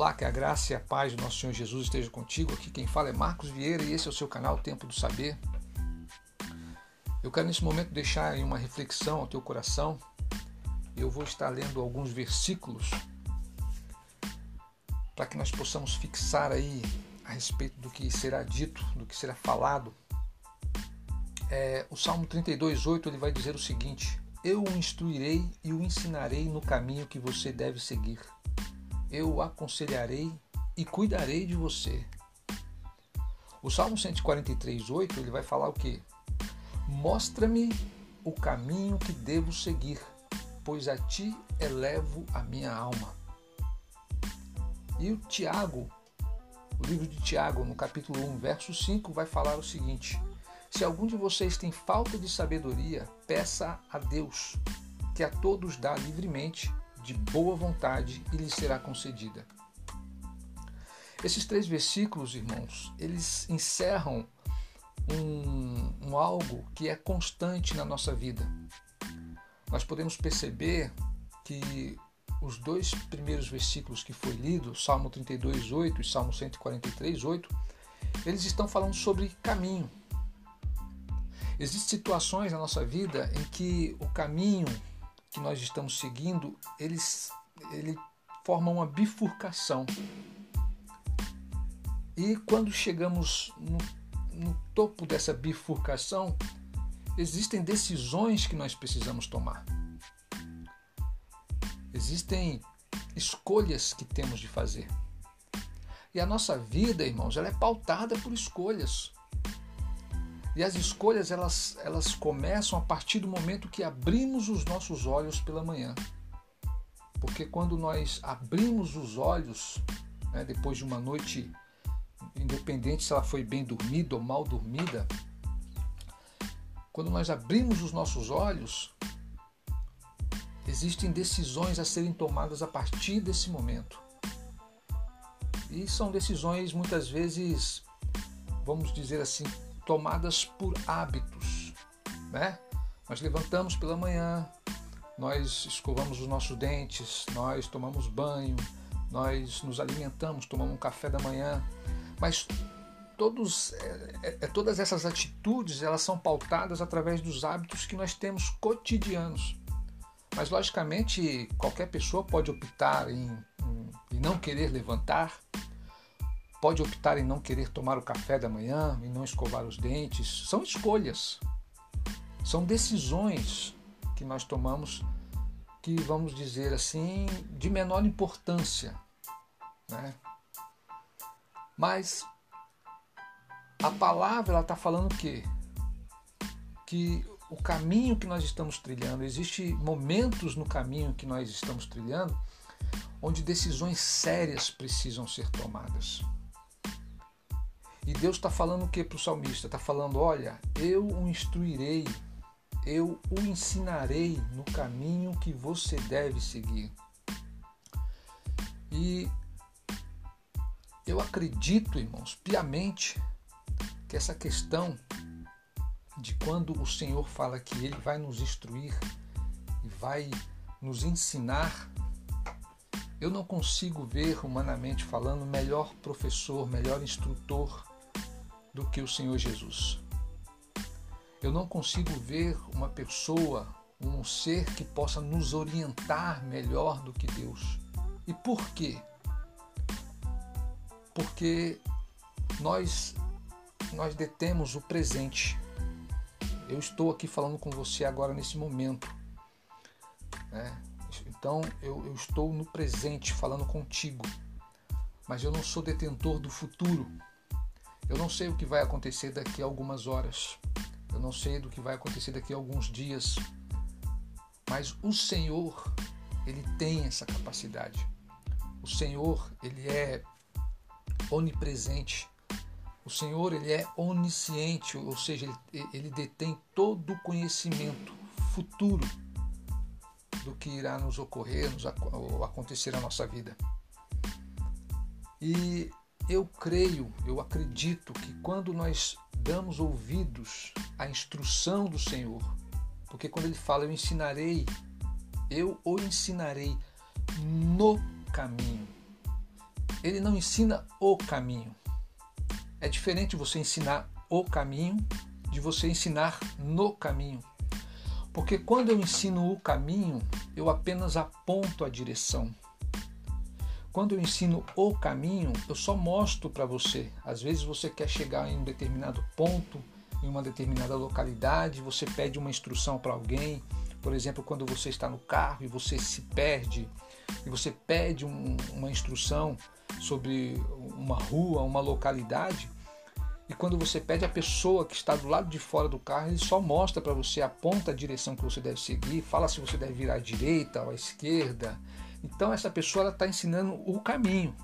Olá, que a graça e a paz do nosso Senhor Jesus esteja contigo. Aqui quem fala é Marcos Vieira e esse é o seu canal Tempo do Saber. Eu quero nesse momento deixar uma reflexão ao teu coração. Eu vou estar lendo alguns versículos para que nós possamos fixar aí a respeito do que será dito, do que será falado. É, o Salmo 32:8 ele vai dizer o seguinte: Eu o instruirei e o ensinarei no caminho que você deve seguir eu o aconselharei e cuidarei de você. O Salmo 143, 8, ele vai falar o quê? Mostra-me o caminho que devo seguir, pois a ti elevo a minha alma. E o Tiago, o livro de Tiago, no capítulo 1, verso 5, vai falar o seguinte: Se algum de vocês tem falta de sabedoria, peça a Deus, que a todos dá livremente de boa vontade e lhe será concedida. Esses três versículos, irmãos, eles encerram um, um, algo que é constante na nossa vida. Nós podemos perceber que os dois primeiros versículos que foi lido, Salmo 32, 8 e Salmo 143, 8, eles estão falando sobre caminho. Existem situações na nossa vida em que o caminho que nós estamos seguindo, eles, ele forma uma bifurcação. E quando chegamos no, no topo dessa bifurcação, existem decisões que nós precisamos tomar. Existem escolhas que temos de fazer. E a nossa vida, irmãos, ela é pautada por escolhas. E as escolhas elas, elas começam a partir do momento que abrimos os nossos olhos pela manhã. Porque quando nós abrimos os olhos, né, depois de uma noite, independente se ela foi bem dormida ou mal dormida, quando nós abrimos os nossos olhos, existem decisões a serem tomadas a partir desse momento. E são decisões muitas vezes, vamos dizer assim, tomadas por hábitos, né? Nós levantamos pela manhã, nós escovamos os nossos dentes, nós tomamos banho, nós nos alimentamos, tomamos um café da manhã, mas todos, é, é, é, todas essas atitudes elas são pautadas através dos hábitos que nós temos cotidianos. Mas logicamente qualquer pessoa pode optar em, em, em não querer levantar, pode optar em não querer tomar o café da manhã, em não escovar os dentes. São escolhas, são decisões que nós tomamos que, vamos dizer assim, de menor importância. Né? Mas a palavra está falando o quê? Que o caminho que nós estamos trilhando, existem momentos no caminho que nós estamos trilhando onde decisões sérias precisam ser tomadas. E Deus está falando o que para o salmista? Está falando: olha, eu o instruirei, eu o ensinarei no caminho que você deve seguir. E eu acredito, irmãos, piamente, que essa questão de quando o Senhor fala que Ele vai nos instruir e vai nos ensinar, eu não consigo ver, humanamente falando, melhor professor, melhor instrutor do que o Senhor Jesus. Eu não consigo ver uma pessoa, um ser que possa nos orientar melhor do que Deus. E por quê? Porque nós nós detemos o presente. Eu estou aqui falando com você agora nesse momento. Né? Então eu, eu estou no presente falando contigo. Mas eu não sou detentor do futuro. Eu não sei o que vai acontecer daqui a algumas horas. Eu não sei do que vai acontecer daqui a alguns dias. Mas o Senhor, ele tem essa capacidade. O Senhor, ele é onipresente. O Senhor, ele é onisciente, ou seja, ele, ele detém todo o conhecimento futuro do que irá nos ocorrer, nos acontecer na nossa vida. E eu creio, eu acredito que quando nós damos ouvidos à instrução do Senhor, porque quando ele fala eu ensinarei, eu o ensinarei no caminho. ele não ensina o caminho. É diferente você ensinar o caminho de você ensinar no caminho. Porque quando eu ensino o caminho, eu apenas aponto a direção. Quando eu ensino o caminho, eu só mostro para você. Às vezes você quer chegar em um determinado ponto, em uma determinada localidade, você pede uma instrução para alguém. Por exemplo, quando você está no carro e você se perde, e você pede um, uma instrução sobre uma rua, uma localidade, e quando você pede a pessoa que está do lado de fora do carro, ele só mostra para você, aponta a direção que você deve seguir, fala se você deve virar à direita ou à esquerda. Então essa pessoa está ensinando o caminho.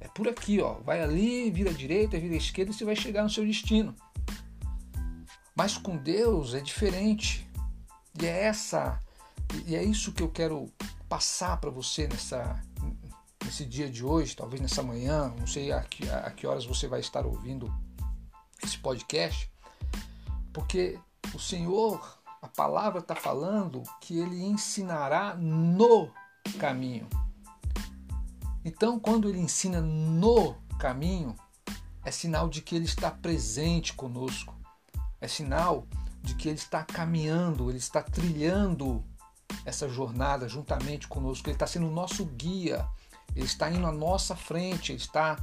É por aqui, ó. Vai ali, vira direita, vira esquerda e você vai chegar no seu destino. Mas com Deus é diferente. E é essa, e é isso que eu quero passar para você nessa nesse dia de hoje, talvez nessa manhã, não sei a que, a que horas você vai estar ouvindo esse podcast, porque o Senhor, a palavra está falando que Ele ensinará no caminho. Então, quando Ele ensina no caminho, é sinal de que Ele está presente conosco, é sinal de que Ele está caminhando, Ele está trilhando essa jornada juntamente conosco, Ele está sendo o nosso guia, Ele está indo à nossa frente, Ele está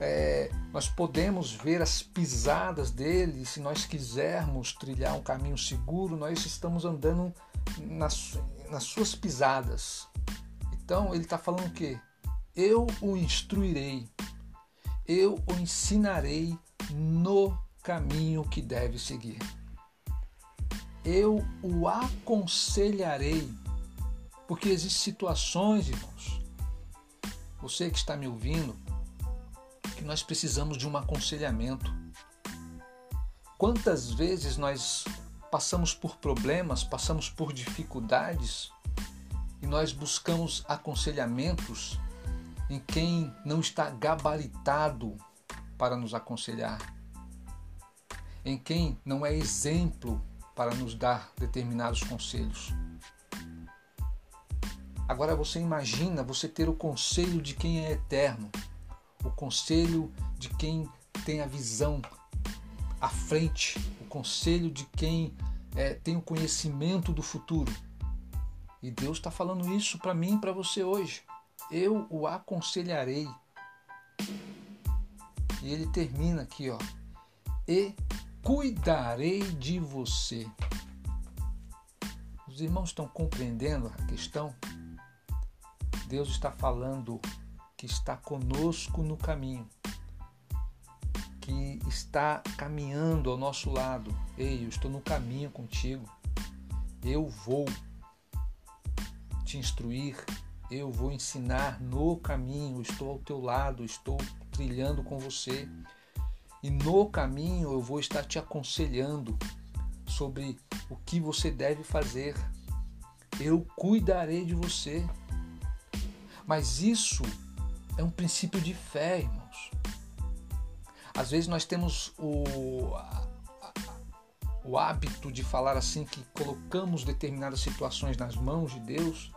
é, nós podemos ver as pisadas dele, se nós quisermos trilhar um caminho seguro, nós estamos andando nas, nas suas pisadas. Então ele está falando o quê? Eu o instruirei, eu o ensinarei no caminho que deve seguir. Eu o aconselharei, porque existem situações, irmãos. Você que está me ouvindo, que nós precisamos de um aconselhamento. Quantas vezes nós passamos por problemas, passamos por dificuldades e nós buscamos aconselhamentos em quem não está gabaritado para nos aconselhar, em quem não é exemplo para nos dar determinados conselhos. Agora você imagina você ter o conselho de quem é eterno, o conselho de quem tem a visão à frente, o conselho de quem é, tem o conhecimento do futuro. E Deus está falando isso para mim e para você hoje. Eu o aconselharei. E ele termina aqui, ó. E cuidarei de você. Os irmãos estão compreendendo a questão? Deus está falando que está conosco no caminho, que está caminhando ao nosso lado. Ei, eu estou no caminho contigo. Eu vou te instruir, eu vou ensinar no caminho, estou ao teu lado, estou trilhando com você. E no caminho eu vou estar te aconselhando sobre o que você deve fazer. Eu cuidarei de você. Mas isso é um princípio de fé, irmãos. Às vezes nós temos o, o hábito de falar assim que colocamos determinadas situações nas mãos de Deus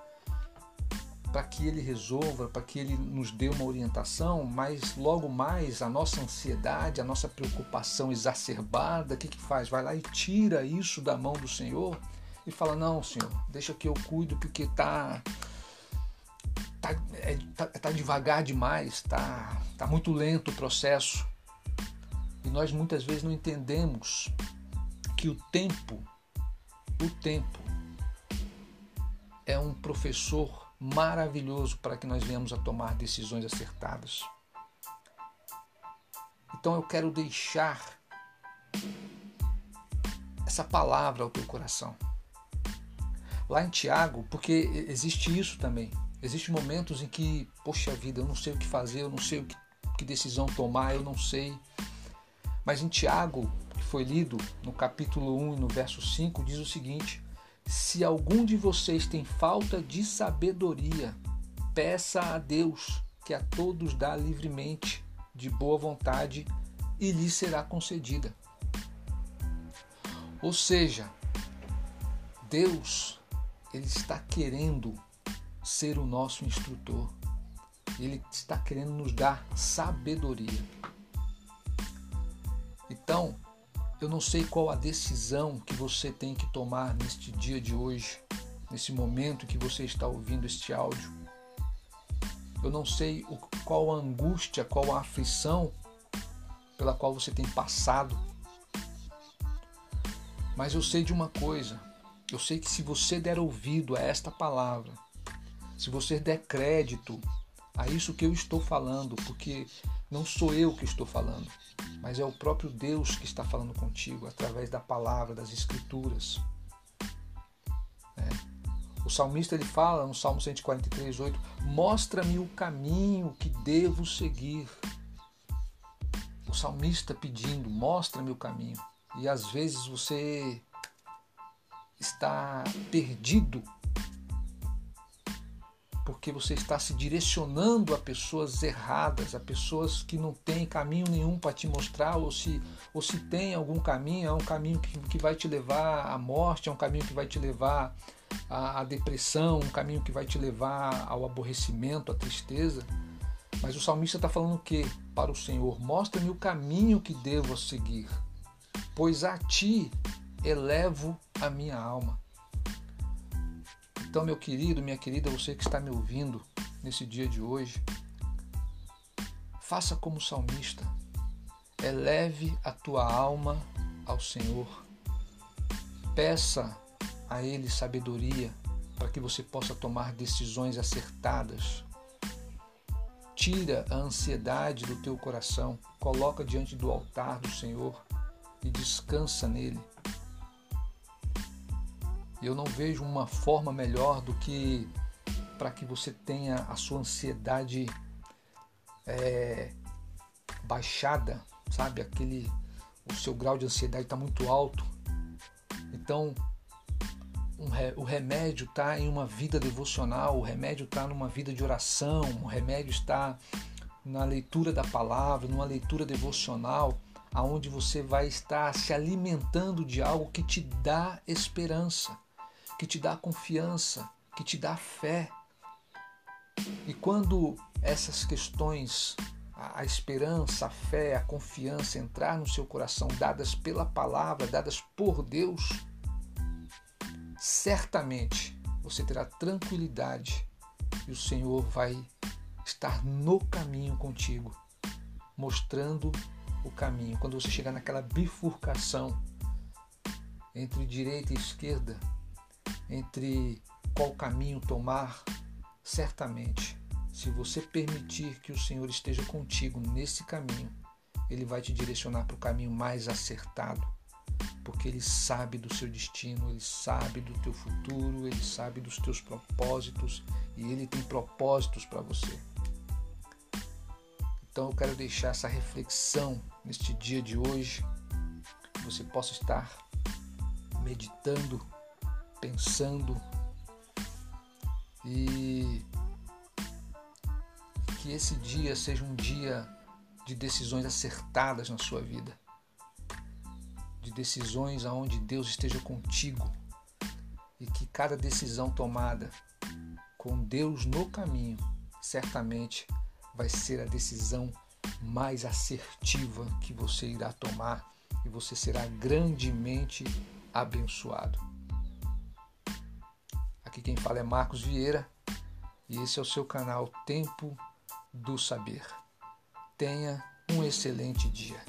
para que Ele resolva, para que Ele nos dê uma orientação, mas logo mais a nossa ansiedade, a nossa preocupação exacerbada, o que, que faz? Vai lá e tira isso da mão do Senhor e fala: Não, Senhor, deixa que eu cuido porque está tá, é, tá, tá devagar demais, tá, tá muito lento o processo. E nós muitas vezes não entendemos que o tempo, o tempo é um professor maravilhoso para que nós venhamos a tomar decisões acertadas. Então eu quero deixar essa palavra ao teu coração. Lá em Tiago, porque existe isso também. Existem momentos em que, poxa vida, eu não sei o que fazer, eu não sei o que, que decisão tomar, eu não sei. Mas em Tiago, que foi lido no capítulo 1 e no verso 5, diz o seguinte: Se algum de vocês tem falta de sabedoria, peça a Deus, que a todos dá livremente, de boa vontade, e lhe será concedida. Ou seja, Deus, ele está querendo ser o nosso instrutor. Ele está querendo nos dar sabedoria. Então, eu não sei qual a decisão que você tem que tomar neste dia de hoje, nesse momento que você está ouvindo este áudio. Eu não sei qual a angústia, qual a aflição pela qual você tem passado. Mas eu sei de uma coisa. Eu sei que se você der ouvido a esta palavra, se você der crédito a isso que eu estou falando, porque não sou eu que estou falando, mas é o próprio Deus que está falando contigo através da palavra, das escrituras. É. O salmista ele fala no Salmo 143, 8: Mostra-me o caminho que devo seguir. O salmista pedindo: Mostra-me o caminho. E às vezes você está perdido porque você está se direcionando a pessoas erradas, a pessoas que não têm caminho nenhum para te mostrar, ou se, ou se tem algum caminho, é um caminho que, que vai te levar à morte, é um caminho que vai te levar à, à depressão, um caminho que vai te levar ao aborrecimento, à tristeza. Mas o salmista está falando o que para o Senhor? Mostra-me o caminho que devo seguir, pois a ti elevo a minha alma. Então, meu querido, minha querida, você que está me ouvindo nesse dia de hoje, faça como salmista. Eleve a tua alma ao Senhor. Peça a Ele sabedoria para que você possa tomar decisões acertadas. Tira a ansiedade do teu coração, coloca diante do altar do Senhor e descansa nele. Eu não vejo uma forma melhor do que para que você tenha a sua ansiedade é, baixada, sabe? Aquele, o seu grau de ansiedade está muito alto. Então, um, o remédio está em uma vida devocional, o remédio está numa vida de oração, o remédio está na leitura da palavra, numa leitura devocional, aonde você vai estar se alimentando de algo que te dá esperança que te dá confiança, que te dá fé. E quando essas questões, a esperança, a fé, a confiança entrar no seu coração, dadas pela palavra, dadas por Deus, certamente você terá tranquilidade e o Senhor vai estar no caminho contigo, mostrando o caminho. Quando você chegar naquela bifurcação entre direita e esquerda, entre qual caminho tomar, certamente, se você permitir que o Senhor esteja contigo nesse caminho, ele vai te direcionar para o caminho mais acertado, porque ele sabe do seu destino, ele sabe do teu futuro, ele sabe dos teus propósitos e ele tem propósitos para você. Então eu quero deixar essa reflexão neste dia de hoje, que você possa estar meditando pensando e que esse dia seja um dia de decisões acertadas na sua vida, de decisões aonde Deus esteja contigo e que cada decisão tomada com Deus no caminho certamente vai ser a decisão mais assertiva que você irá tomar e você será grandemente abençoado. Aqui quem fala é Marcos Vieira e esse é o seu canal Tempo do Saber. Tenha um excelente dia.